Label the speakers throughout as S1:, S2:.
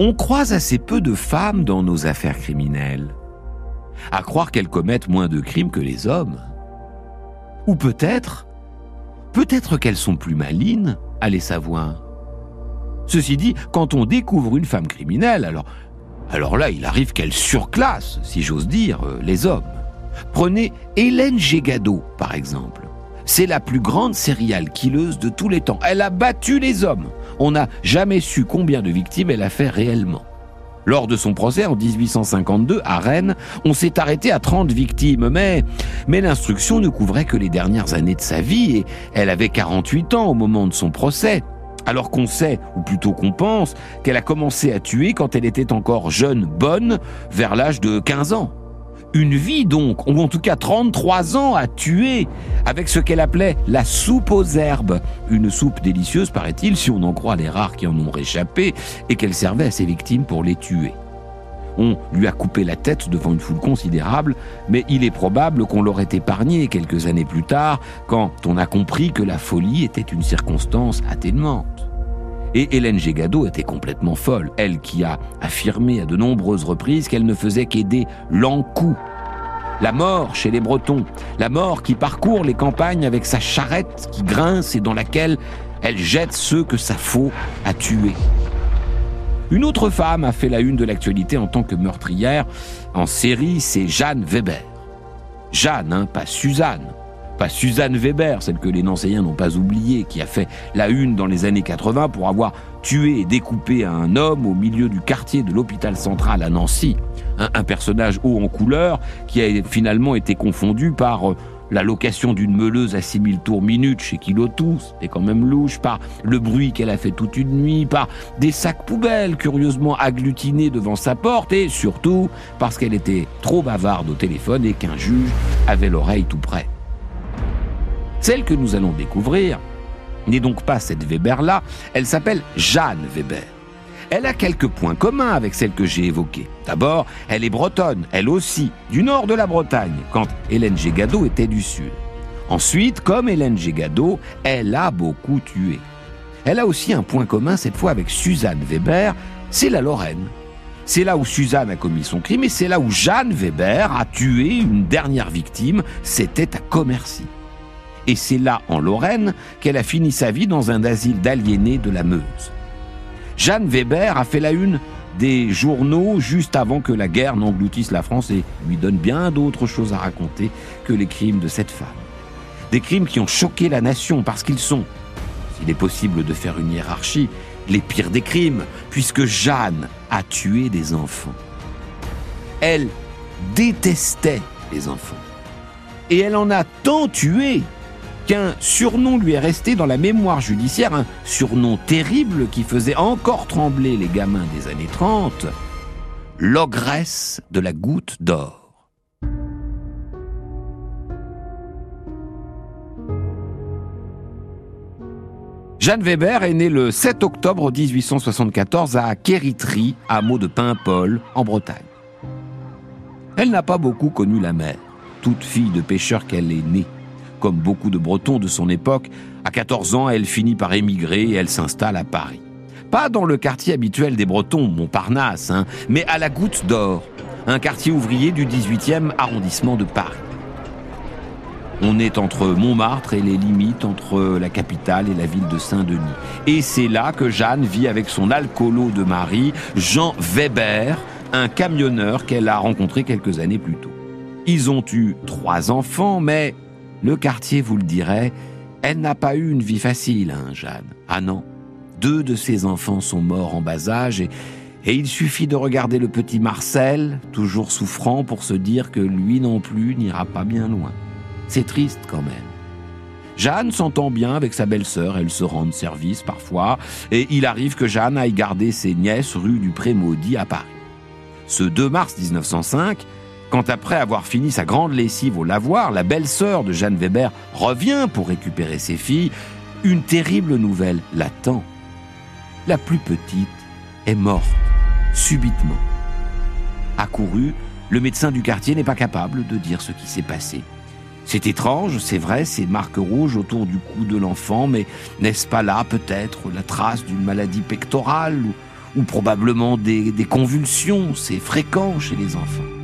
S1: On croise assez peu de femmes dans nos affaires criminelles. À croire qu'elles commettent moins de crimes que les hommes. Ou peut-être, peut-être qu'elles sont plus malines, allez savoir. Ceci dit, quand on découvre une femme criminelle, alors, alors là, il arrive qu'elle surclasse, si j'ose dire, euh, les hommes. Prenez Hélène Gégado, par exemple. C'est la plus grande serial killeuse de tous les temps. Elle a battu les hommes. On n'a jamais su combien de victimes elle a fait réellement. Lors de son procès en 1852 à Rennes, on s'est arrêté à 30 victimes, mais, mais l'instruction ne couvrait que les dernières années de sa vie et elle avait 48 ans au moment de son procès. Alors qu'on sait, ou plutôt qu'on pense, qu'elle a commencé à tuer quand elle était encore jeune, bonne, vers l'âge de 15 ans. Une vie donc, ou en tout cas 33 ans à tuer, avec ce qu'elle appelait la soupe aux herbes. Une soupe délicieuse, paraît-il, si on en croit les rares qui en ont réchappé, et qu'elle servait à ses victimes pour les tuer. On lui a coupé la tête devant une foule considérable, mais il est probable qu'on l'aurait épargné quelques années plus tard, quand on a compris que la folie était une circonstance atténuante. Et Hélène Gégado était complètement folle, elle qui a affirmé à de nombreuses reprises qu'elle ne faisait qu'aider l'encou. La mort chez les Bretons, la mort qui parcourt les campagnes avec sa charrette qui grince et dans laquelle elle jette ceux que sa faux a tués. Une autre femme a fait la une de l'actualité en tant que meurtrière en série, c'est Jeanne Weber. Jeanne, hein, pas Suzanne pas Suzanne Weber, celle que les Nancéiens n'ont pas oubliée, qui a fait la une dans les années 80 pour avoir tué et découpé un homme au milieu du quartier de l'hôpital central à Nancy. Un, personnage haut en couleur qui a finalement été confondu par euh, la location d'une meuleuse à 6000 tours minutes chez Kilotus, c'est quand même louche, par le bruit qu'elle a fait toute une nuit, par des sacs poubelles curieusement agglutinés devant sa porte, et surtout parce qu'elle était trop bavarde au téléphone et qu'un juge avait l'oreille tout près. Celle que nous allons découvrir n'est donc pas cette Weber-là, elle s'appelle Jeanne Weber. Elle a quelques points communs avec celle que j'ai évoquée. D'abord, elle est bretonne, elle aussi, du nord de la Bretagne, quand Hélène Gégado était du sud. Ensuite, comme Hélène Gégado, elle a beaucoup tué. Elle a aussi un point commun cette fois avec Suzanne Weber, c'est la Lorraine. C'est là où Suzanne a commis son crime et c'est là où Jeanne Weber a tué une dernière victime, c'était à Commercy et c'est là, en Lorraine, qu'elle a fini sa vie dans un asile d'aliénés de la Meuse. Jeanne Weber a fait la une des journaux juste avant que la guerre n'engloutisse la France et lui donne bien d'autres choses à raconter que les crimes de cette femme. Des crimes qui ont choqué la nation parce qu'ils sont, s'il est possible de faire une hiérarchie, les pires des crimes, puisque Jeanne a tué des enfants. Elle détestait les enfants. Et elle en a tant tué qu'un surnom lui est resté dans la mémoire judiciaire, un surnom terrible qui faisait encore trembler les gamins des années 30, l'ogresse de la goutte d'or. Jeanne Weber est née le 7 octobre 1874 à Kéritry, hameau de Paimpol, en Bretagne. Elle n'a pas beaucoup connu la mer, toute fille de pêcheur qu'elle est née. Comme beaucoup de Bretons de son époque, à 14 ans, elle finit par émigrer et elle s'installe à Paris. Pas dans le quartier habituel des Bretons, Montparnasse, hein, mais à la Goutte d'Or, un quartier ouvrier du 18e arrondissement de Paris. On est entre Montmartre et les limites entre la capitale et la ville de Saint-Denis. Et c'est là que Jeanne vit avec son alcoolo de mari, Jean Weber, un camionneur qu'elle a rencontré quelques années plus tôt. Ils ont eu trois enfants, mais le quartier vous le dirait, elle n'a pas eu une vie facile, hein, Jeanne. Ah non. Deux de ses enfants sont morts en bas âge et, il suffit de regarder le petit Marcel, toujours souffrant, pour se dire que lui non plus n'ira pas bien loin. C'est triste quand même. Jeanne s'entend bien avec sa belle-sœur, elles se rendent service parfois, et il arrive que Jeanne aille garder ses nièces rue du Pré-Maudit à Paris. Ce 2 mars 1905, quand après avoir fini sa grande lessive au lavoir, la belle-sœur de Jeanne Weber revient pour récupérer ses filles, une terrible nouvelle l'attend. La plus petite est morte, subitement. Accouru, le médecin du quartier n'est pas capable de dire ce qui s'est passé. C'est étrange, c'est vrai, ces marques rouges autour du cou de l'enfant, mais n'est-ce pas là peut-être la trace d'une maladie pectorale ou, probablement des convulsions, c'est fréquent chez les enfants?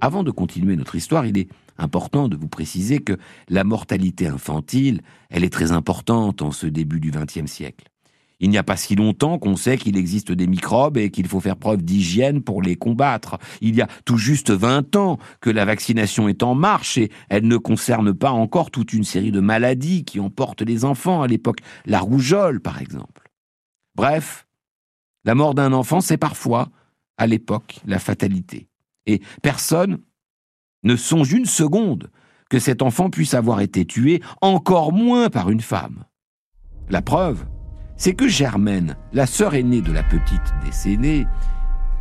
S1: Avant de continuer notre histoire, il est important de vous préciser que la mortalité infantile, elle est très importante en ce début du XXe siècle. Il n'y a pas si longtemps qu'on sait qu'il existe des microbes et qu'il faut faire preuve d'hygiène pour les combattre. Il y a tout juste 20 ans que la vaccination est en marche et elle ne concerne pas encore toute une série de maladies qui emportent les enfants à l'époque, la rougeole par exemple. Bref, la mort d'un enfant, c'est parfois, à l'époque, la fatalité. Et personne ne songe une seconde que cet enfant puisse avoir été tué, encore moins par une femme. La preuve, c'est que Germaine, la sœur aînée de la petite décédée,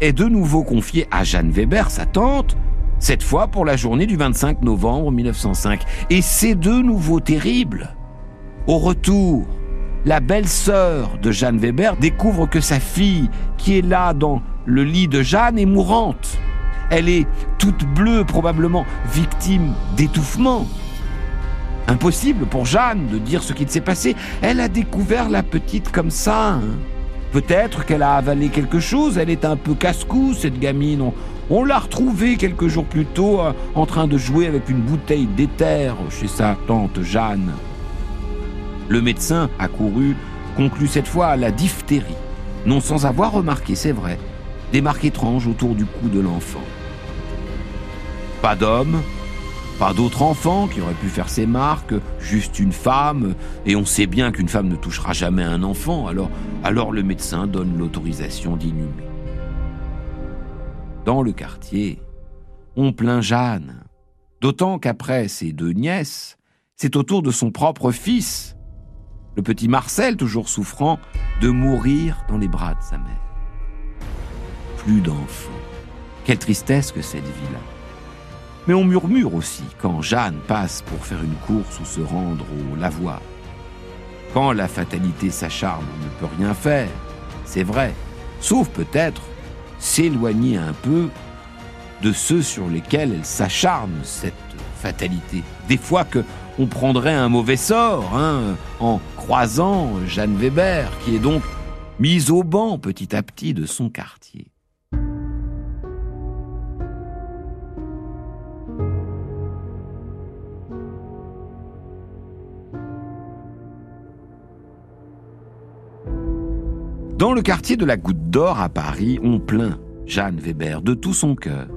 S1: est de nouveau confiée à Jeanne Weber, sa tante, cette fois pour la journée du 25 novembre 1905. Et c'est de nouveau terrible. Au retour, la belle-sœur de Jeanne Weber découvre que sa fille, qui est là dans le lit de Jeanne, est mourante. Elle est toute bleue, probablement victime d'étouffement. Impossible pour Jeanne de dire ce qu'il s'est passé. Elle a découvert la petite comme ça. Hein. Peut-être qu'elle a avalé quelque chose. Elle est un peu casse-cou, cette gamine. On, l'a retrouvée quelques jours plus tôt euh, en train de jouer avec une bouteille d'éther chez sa tante Jeanne. Le médecin accouru conclut cette fois à la diphtérie, non sans avoir remarqué, c'est vrai, des marques étranges autour du cou de l'enfant. Pas d'homme, pas d'autres enfants qui auraient pu faire ces marques, juste une femme, et on sait bien qu'une femme ne touchera jamais un enfant, alors, alors le médecin donne l'autorisation d'inhumer. Dans le quartier, on plaint Jeanne, d'autant qu'après ses deux nièces, c'est au tour de son propre fils, le petit Marcel, toujours souffrant, de mourir dans les bras de sa mère. Plus d'enfants. Quelle tristesse que cette vie-là. Mais on murmure aussi quand Jeanne passe pour faire une course ou se rendre au lavoir. Quand la fatalité s'acharne, on ne peut rien faire, c'est vrai, sauf peut-être s'éloigner un peu de ceux sur lesquels elle s'acharne, cette fatalité. Des fois que on prendrait un mauvais sort hein, en croisant Jeanne Weber, qui est donc mise au banc petit à petit de son quartier. Dans le quartier de la Goutte d'Or à Paris, on plaint Jeanne Weber de tout son cœur.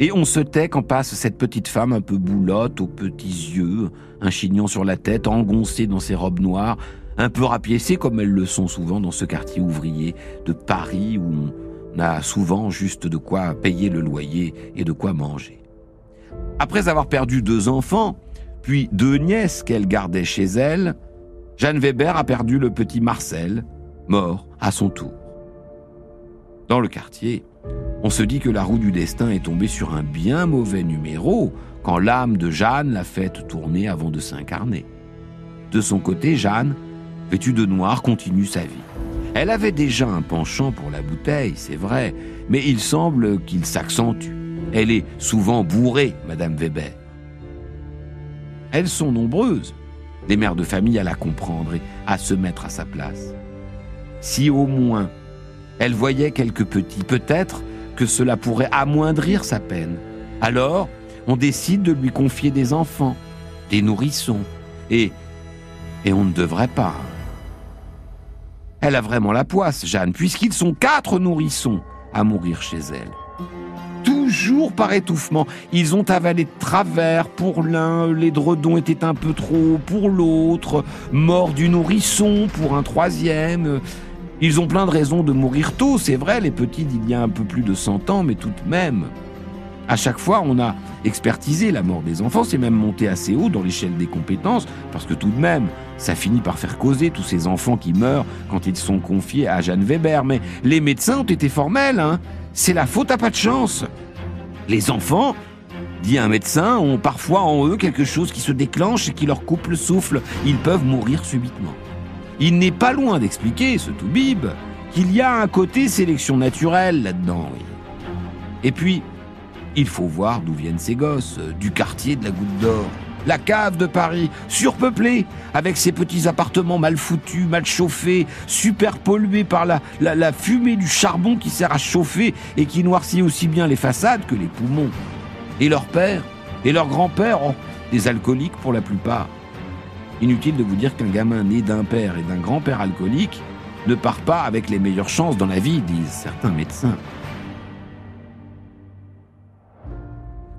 S1: Et on se tait quand passe cette petite femme un peu boulotte, aux petits yeux, un chignon sur la tête, engoncée dans ses robes noires, un peu rapiécée comme elles le sont souvent dans ce quartier ouvrier de Paris où on a souvent juste de quoi payer le loyer et de quoi manger. Après avoir perdu deux enfants, puis deux nièces qu'elle gardait chez elle, Jeanne Weber a perdu le petit Marcel, mort à son tour. Dans le quartier, on se dit que la roue du destin est tombée sur un bien mauvais numéro quand l'âme de Jeanne l'a fait tourner avant de s'incarner. De son côté, Jeanne, vêtue de noir, continue sa vie. Elle avait déjà un penchant pour la bouteille, c'est vrai, mais il semble qu'il s'accentue. Elle est souvent bourrée, Madame Weber. Elles sont nombreuses, les mères de famille à la comprendre et à se mettre à sa place si au moins elle voyait quelques petits, peut-être que cela pourrait amoindrir sa peine. Alors, on décide de lui confier des enfants, des nourrissons, et, et on ne devrait pas. Elle a vraiment la poisse, Jeanne, puisqu'ils sont quatre nourrissons à mourir chez elle. Toujours par étouffement. Ils ont avalé de travers. Pour l'un, les dredons étaient un peu trop. Pour l'autre, mort du nourrisson. Pour un troisième. Ils ont plein de raisons de mourir tôt, c'est vrai, les petits d'il y a un peu plus de 100 ans, mais tout de même. À chaque fois, on a expertisé la mort des enfants, c'est même monté assez haut dans l'échelle des compétences, parce que tout de même, ça finit par faire causer tous ces enfants qui meurent quand ils sont confiés à Jeanne Weber. Mais les médecins ont été formels, hein. C'est la faute à pas de chance. Les enfants, dit un médecin, ont parfois en eux quelque chose qui se déclenche et qui leur coupe le souffle. Ils peuvent mourir subitement. Il n'est pas loin d'expliquer, ce Toubib, qu'il y a un côté sélection naturelle là-dedans. Et puis, il faut voir d'où viennent ces gosses, du quartier de la Goutte d'Or. la cave de Paris, surpeuplée, avec ses petits appartements mal foutus, mal chauffés, super pollués par la, fumée du charbon qui sert à chauffer et qui noircit aussi bien les façades que les poumons. Et leur père, et leur grand-père, oh, des alcooliques pour la plupart. Inutile de vous dire qu'un gamin né d'un père et d'un grand-père alcoolique ne part pas avec les meilleures chances dans la vie, disent certains médecins.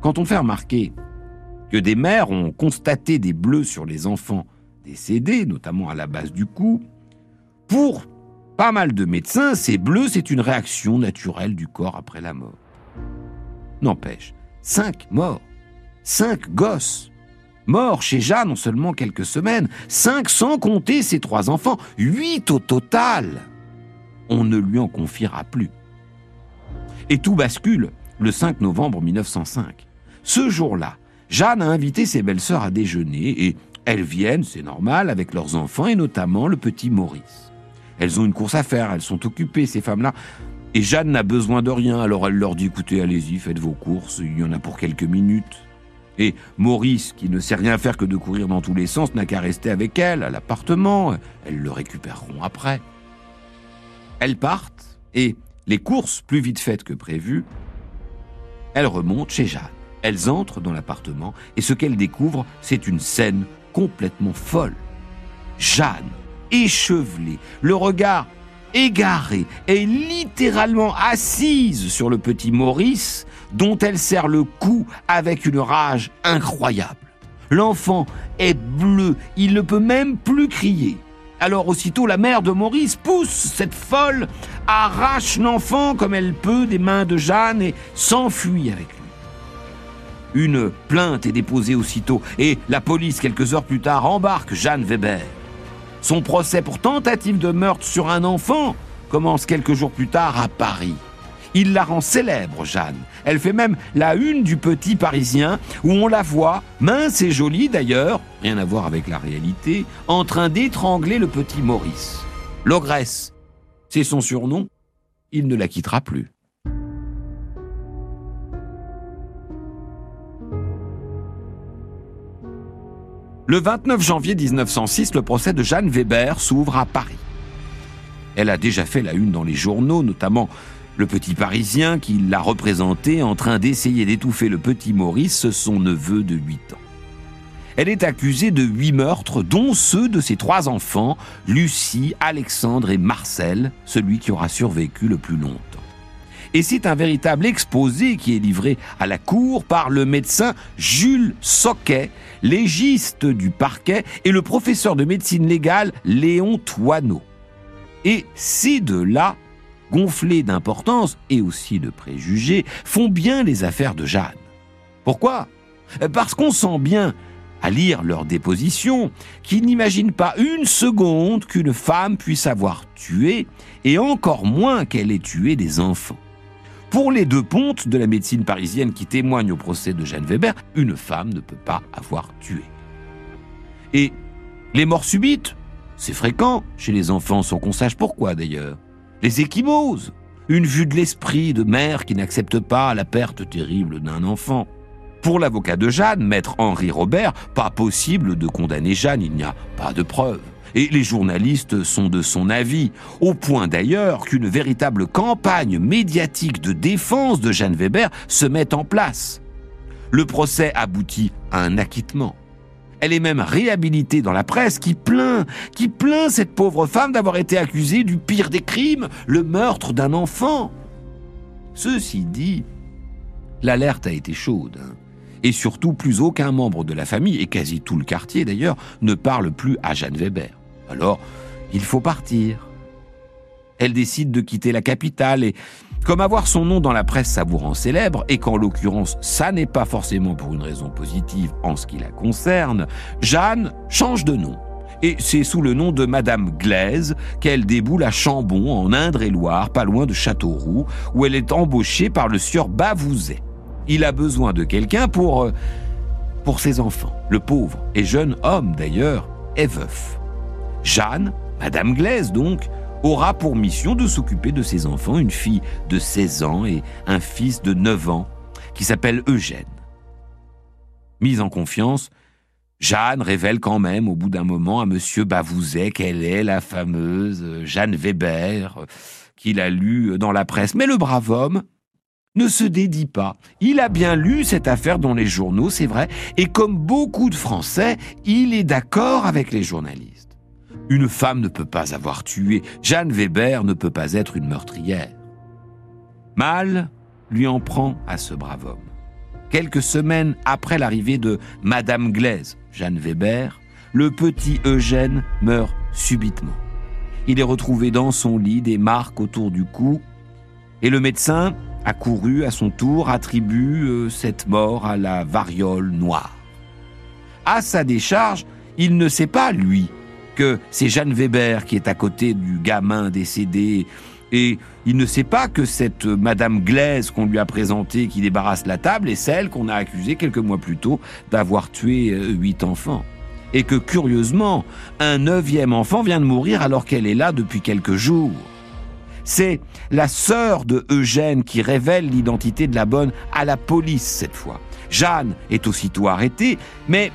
S1: Quand on fait remarquer que des mères ont constaté des bleus sur les enfants décédés, notamment à la base du cou, pour pas mal de médecins, ces bleus, c'est une réaction naturelle du corps après la mort. N'empêche, cinq morts, cinq gosses, morts chez Jeanne en seulement quelques semaines, cinq sans compter ses trois enfants, huit au total. On ne lui en confiera plus. Et tout bascule le 5 novembre 1905. Ce jour-là, Jeanne a invité ses belles-sœurs à déjeuner et elles viennent, c'est normal, avec leurs enfants et notamment le petit Maurice. Elles ont une course à faire, elles sont occupées, ces femmes-là. Et Jeanne n'a besoin de rien, alors elle leur dit écoutez, allez-y, faites vos courses, il y en a pour quelques minutes. Et Maurice, qui ne sait rien faire que de courir dans tous les sens, n'a qu'à rester avec elle à l'appartement. Elles le récupéreront après. Elles partent, et les courses plus vite faites que prévues, elles remontent chez Jeanne. Elles entrent dans l'appartement et ce qu'elles découvrent, c'est une scène complètement folle. Jeanne, échevelée, le regard égaré, est littéralement assise sur le petit Maurice, dont elle serre le cou avec une rage incroyable. L'enfant est bleu, il ne peut même plus crier. Alors aussitôt la mère de Maurice pousse cette folle, arrache l'enfant comme elle peut des mains de Jeanne et s'enfuit avec lui. Une plainte est déposée aussitôt et la police, quelques heures plus tard, embarque Jeanne Weber. Son procès pour tentative de meurtre sur un enfant commence quelques jours plus tard à Paris. Il la rend célèbre, Jeanne. Elle fait même la une du petit Parisien, où on la voit, mince et jolie d'ailleurs, rien à voir avec la réalité, en train d'étrangler le petit Maurice. L'ogresse, c'est son surnom. Il ne la quittera plus. Le 29 janvier 1906, le procès de Jeanne Weber s'ouvre à Paris. Elle a déjà fait la une dans les journaux, notamment le petit Parisien qui l'a représenté en train d'essayer d'étouffer le petit Maurice, son neveu de 8 ans. Elle est accusée de huit meurtres, dont ceux de ses trois enfants, Lucie, Alexandre et Marcel, celui qui aura survécu le plus longtemps. Et c'est un véritable exposé qui est livré à la cour par le médecin Jules Soquet, légiste du parquet, et le professeur de médecine légale Léon Toineau. Et ces deux-là, gonflés d'importance et aussi de préjugés, font bien les affaires de Jeanne. Pourquoi? Parce qu'on sent bien, à lire leur déposition, qu'ils n'imaginent pas une seconde qu'une femme puisse avoir tué, et encore moins qu'elle ait tué des enfants. Pour les deux pontes de la médecine parisienne qui témoignent au procès de Jeanne Weber, une femme ne peut pas avoir tué. Et les morts subites, c'est fréquent chez les enfants sans qu'on sache pourquoi d'ailleurs. Les échymoses, une vue de l'esprit de mère qui n'accepte pas la perte terrible d'un enfant. Pour l'avocat de Jeanne, maître Henri Robert, pas possible de condamner Jeanne, il n'y a pas de preuves et les journalistes sont de son avis, au point d'ailleurs qu'une véritable campagne médiatique de défense de Jeanne Weber se met en place. Le procès aboutit à un acquittement. Elle est même réhabilitée dans la presse qui plaint, qui plaint cette pauvre femme d'avoir été accusée du pire des crimes, le meurtre d'un enfant. Ceci dit, l'alerte a été chaude. Hein. Et surtout, plus aucun membre de la famille, et quasi tout le quartier d'ailleurs, ne parle plus à Jeanne Weber. Alors, il faut partir. Elle décide de quitter la capitale et, comme avoir son nom dans la presse ça rend célèbre, et qu'en l'occurrence ça n'est pas forcément pour une raison positive en ce qui la concerne, Jeanne change de nom. Et c'est sous le nom de Madame Glaise qu'elle déboule à Chambon, en Indre-et-Loire, pas loin de Châteauroux, où elle est embauchée par le sieur Bavouzet. Il a besoin de quelqu'un pour... Euh, pour ses enfants. Le pauvre et jeune homme, d'ailleurs, est veuf. Jeanne, Madame Glaise donc, aura pour mission de s'occuper de ses enfants, une fille de 16 ans et un fils de 9 ans, qui s'appelle Eugène. Mise en confiance, Jeanne révèle quand même au bout d'un moment à Monsieur Bavouzet qu'elle est la fameuse Jeanne Weber qu'il a lue dans la presse. Mais le brave homme ne se dédie pas. Il a bien lu cette affaire dans les journaux, c'est vrai, et comme beaucoup de Français, il est d'accord avec les journalistes. Une femme ne peut pas avoir tué, Jeanne Weber ne peut pas être une meurtrière. Mal lui en prend à ce brave homme. Quelques semaines après l'arrivée de Madame Glaise, Jeanne Weber, le petit Eugène meurt subitement. Il est retrouvé dans son lit, des marques autour du cou, et le médecin, accouru à son tour, attribue euh, cette mort à la variole noire. À sa décharge, il ne sait pas, lui, c'est Jeanne Weber qui est à côté du gamin décédé et il ne sait pas que cette Madame Glaise qu'on lui a présentée qui débarrasse la table est celle qu'on a accusée quelques mois plus tôt d'avoir tué euh, huit enfants. Et que curieusement, un neuvième enfant vient de mourir alors qu'elle est là depuis quelques jours. C'est la sœur de Eugène qui révèle l'identité de la bonne à la police cette fois. Jeanne est aussitôt arrêtée, mais,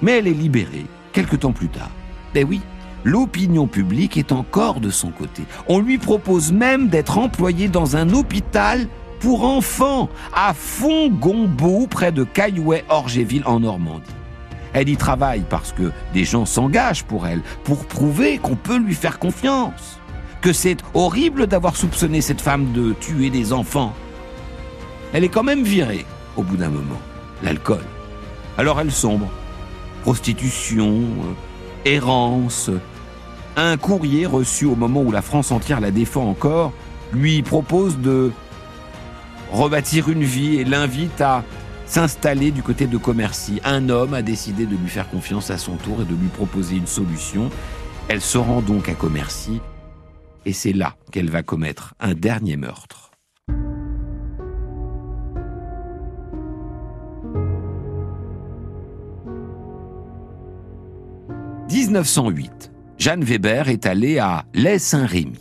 S1: mais elle est libérée quelque temps plus tard. Ben oui, l'opinion publique est encore de son côté. On lui propose même d'être employé dans un hôpital pour enfants à Font-Gombeau, près de Caillouet-Orgéville en Normandie. Elle y travaille parce que des gens s'engagent pour elle, pour prouver qu'on peut lui faire confiance, que c'est horrible d'avoir soupçonné cette femme de tuer des enfants. Elle est quand même virée au bout d'un moment, l'alcool. Alors elle sombre. Prostitution, euh, errance. Un courrier reçu au moment où la France entière la défend encore lui propose de rebâtir une vie et l'invite à s'installer du côté de Commercy. Un homme a décidé de lui faire confiance à son tour et de lui proposer une solution. Elle se rend donc à Commercy et c'est là qu'elle va commettre un dernier meurtre. 1908, Jeanne Weber est allée à Les-Saint-Rémy.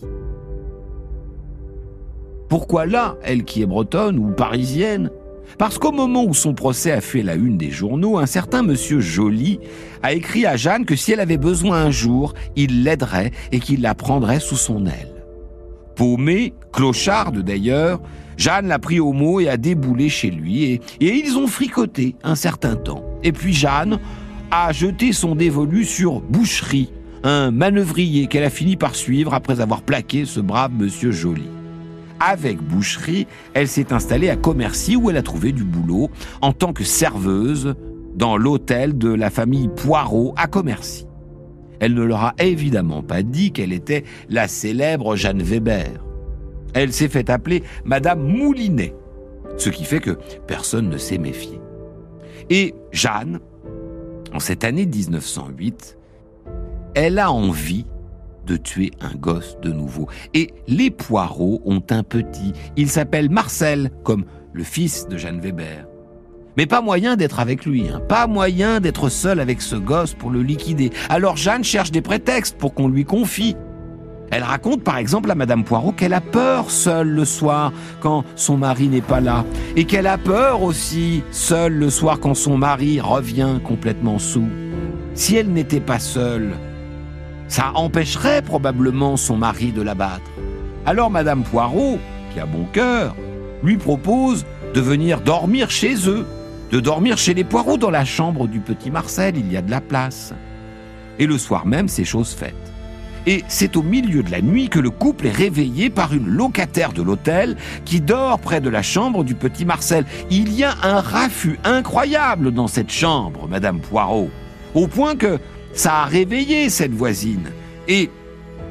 S1: Pourquoi là, elle qui est bretonne ou parisienne? Parce qu'au moment où son procès a fait la une des journaux, un certain monsieur Joly a écrit à Jeanne que si elle avait besoin un jour, il l'aiderait et qu'il la prendrait sous son aile. Paumée, clocharde d'ailleurs, Jeanne l'a pris au mot et a déboulé chez lui et ils ont fricoté un certain temps. Et puis Jeanne, a jeté son dévolu sur Boucherie, un manœuvrier qu'elle a fini par suivre après avoir plaqué ce brave monsieur Joly. Avec Boucherie, elle s'est installée à Commercy où elle a trouvé du boulot en tant que serveuse dans l'hôtel de la famille Poirot à Commercy. Elle ne leur a évidemment pas dit qu'elle était la célèbre Jeanne Weber. Elle s'est fait appeler Madame Moulinet, ce qui fait que personne ne s'est méfié. Et Jeanne, en cette année 1908, elle a envie de tuer un gosse de nouveau. Et les Poireaux ont un petit. Il s'appelle Marcel, comme le fils de Jeanne Weber. Mais pas moyen d'être avec lui, hein. pas moyen d'être seul avec ce gosse pour le liquider. Alors Jeanne cherche des prétextes pour qu'on lui confie. Elle raconte par exemple à Madame Poirot qu'elle a peur seule le soir quand son mari n'est pas là. Et qu'elle a peur aussi seule le soir quand son mari revient complètement sous. Si elle n'était pas seule, ça empêcherait probablement son mari de la battre. Alors Madame Poirot, qui a bon cœur, lui propose de venir dormir chez eux, de dormir chez les Poireaux dans la chambre du petit Marcel, il y a de la place. Et le soir même, c'est chose faite et c'est au milieu de la nuit que le couple est réveillé par une locataire de l'hôtel qui dort près de la chambre du petit Marcel. Il y a un raffut incroyable dans cette chambre, Madame Poirot, au point que ça a réveillé cette voisine. Et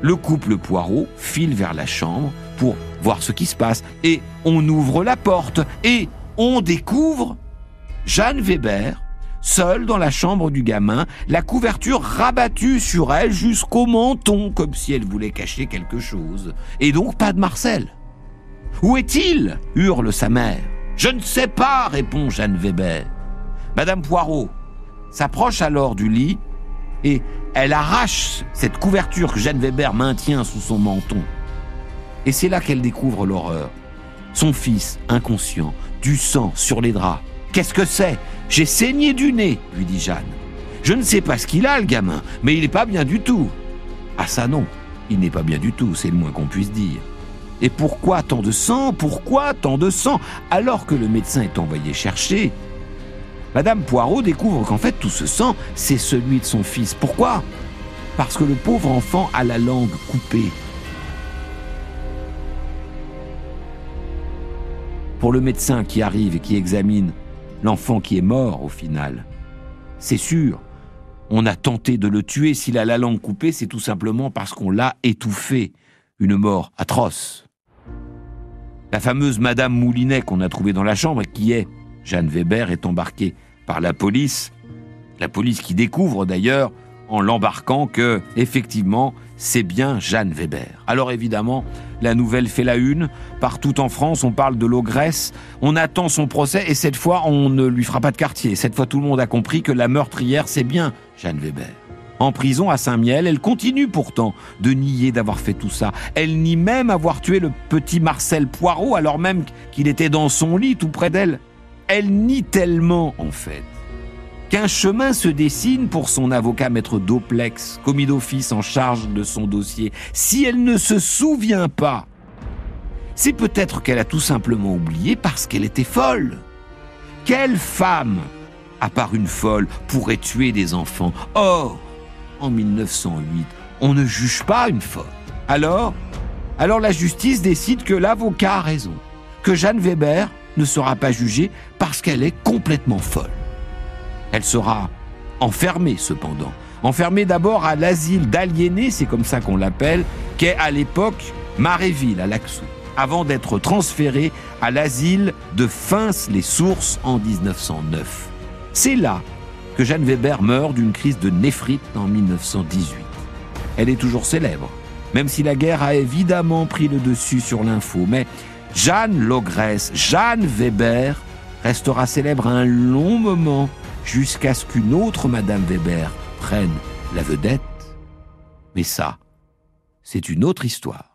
S1: le couple Poirot file vers la chambre pour voir ce qui se passe. Et on ouvre la porte et on découvre Jeanne Weber seule dans la chambre du gamin, la couverture rabattue sur elle jusqu'au menton, comme si elle voulait cacher quelque chose. Et donc pas de Marcel. Où est-il? hurle sa mère. Je ne sais pas, répond Jeanne Weber. Madame Poirot s'approche alors du lit et elle arrache cette couverture que Jeanne Weber maintient sous son menton. Et c'est là qu'elle découvre l'horreur. Son fils, inconscient, du sang sur les draps. Qu'est-ce que c'est? J'ai saigné du nez, lui dit Jeanne. Je ne sais pas ce qu'il a, le gamin, mais il n'est pas bien du tout. Ah ça non, il n'est pas bien du tout, c'est le moins qu'on puisse dire. Et pourquoi tant de sang Pourquoi tant de sang Alors que le médecin est envoyé chercher, Madame Poirot découvre qu'en fait tout ce sang, c'est celui de son fils. Pourquoi? Parce que le pauvre enfant a la langue coupée. Pour le médecin qui arrive et qui examine l'enfant qui est mort au final, c'est sûr, on a tenté de le tuer. S'il a la langue coupée, c'est tout simplement parce qu'on l'a étouffé. Une mort atroce. La fameuse Madame Moulinet qu'on a trouvée dans la chambre, qui est Jeanne Weber est embarquée par la police. La police qui découvre d'ailleurs en l'embarquant que, effectivement, c'est bien Jeanne Weber. Alors évidemment, la nouvelle fait la une. Partout en France, on parle de l'ogresse. On attend son procès et cette fois, on ne lui fera pas de quartier. Cette fois, tout le monde a compris que la meurtrière, c'est bien Jeanne Weber. En prison à Saint-Miel, elle continue pourtant de nier d'avoir fait tout ça. Elle nie même avoir tué le petit Marcel Poirot alors même qu'il était dans son lit tout près d'elle. Elle nie tellement, en fait, qu'un chemin se dessine pour son avocat maître Doplex, commis d'office en charge de son dossier. Si elle ne se souvient pas, c'est peut-être qu'elle a tout simplement oublié parce qu'elle était folle. Quelle femme, à part une folle, pourrait tuer des enfants? Or, en 1908, on ne juge pas une folle. Alors, alors la justice décide que l'avocat a raison, que Jeanne Weber ne sera pas jugée parce qu'elle est complètement folle. Elle sera enfermée cependant. Enfermée d'abord à l'asile d'aliénés, c'est comme ça qu'on l'appelle, qu'est à l'époque Maréville à Laxou, avant d'être transférée à l'asile de Fins-les-Sources en 1909. C'est là que Jeanne Weber meurt d'une crise de néphrite en 1918. Elle est toujours célèbre, même si la guerre a évidemment pris le dessus sur l'info, mais Jeanne Logresse, Jeanne Weber, restera célèbre un long moment jusqu'à ce qu'une autre Madame Weber prenne la vedette. Mais ça, c'est une autre histoire.